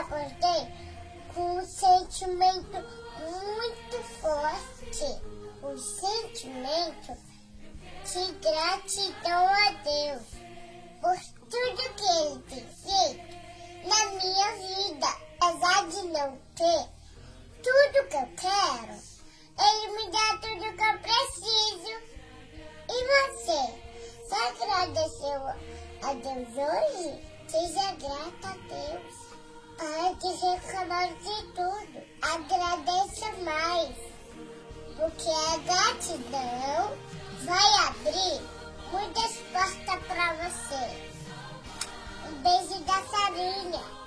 acordei com um sentimento muito forte. O sentimento de gratidão a Deus por tudo que Ele tem feito na minha vida. Apesar de não ter tudo que eu quero, Ele me dá tudo que eu preciso. E você? Você agradeceu a Deus hoje? Seja grata a Deus. Reclamar de tudo. Agradeça mais. Porque a gratidão vai abrir muitas portas para você. Um beijo da Sarinha.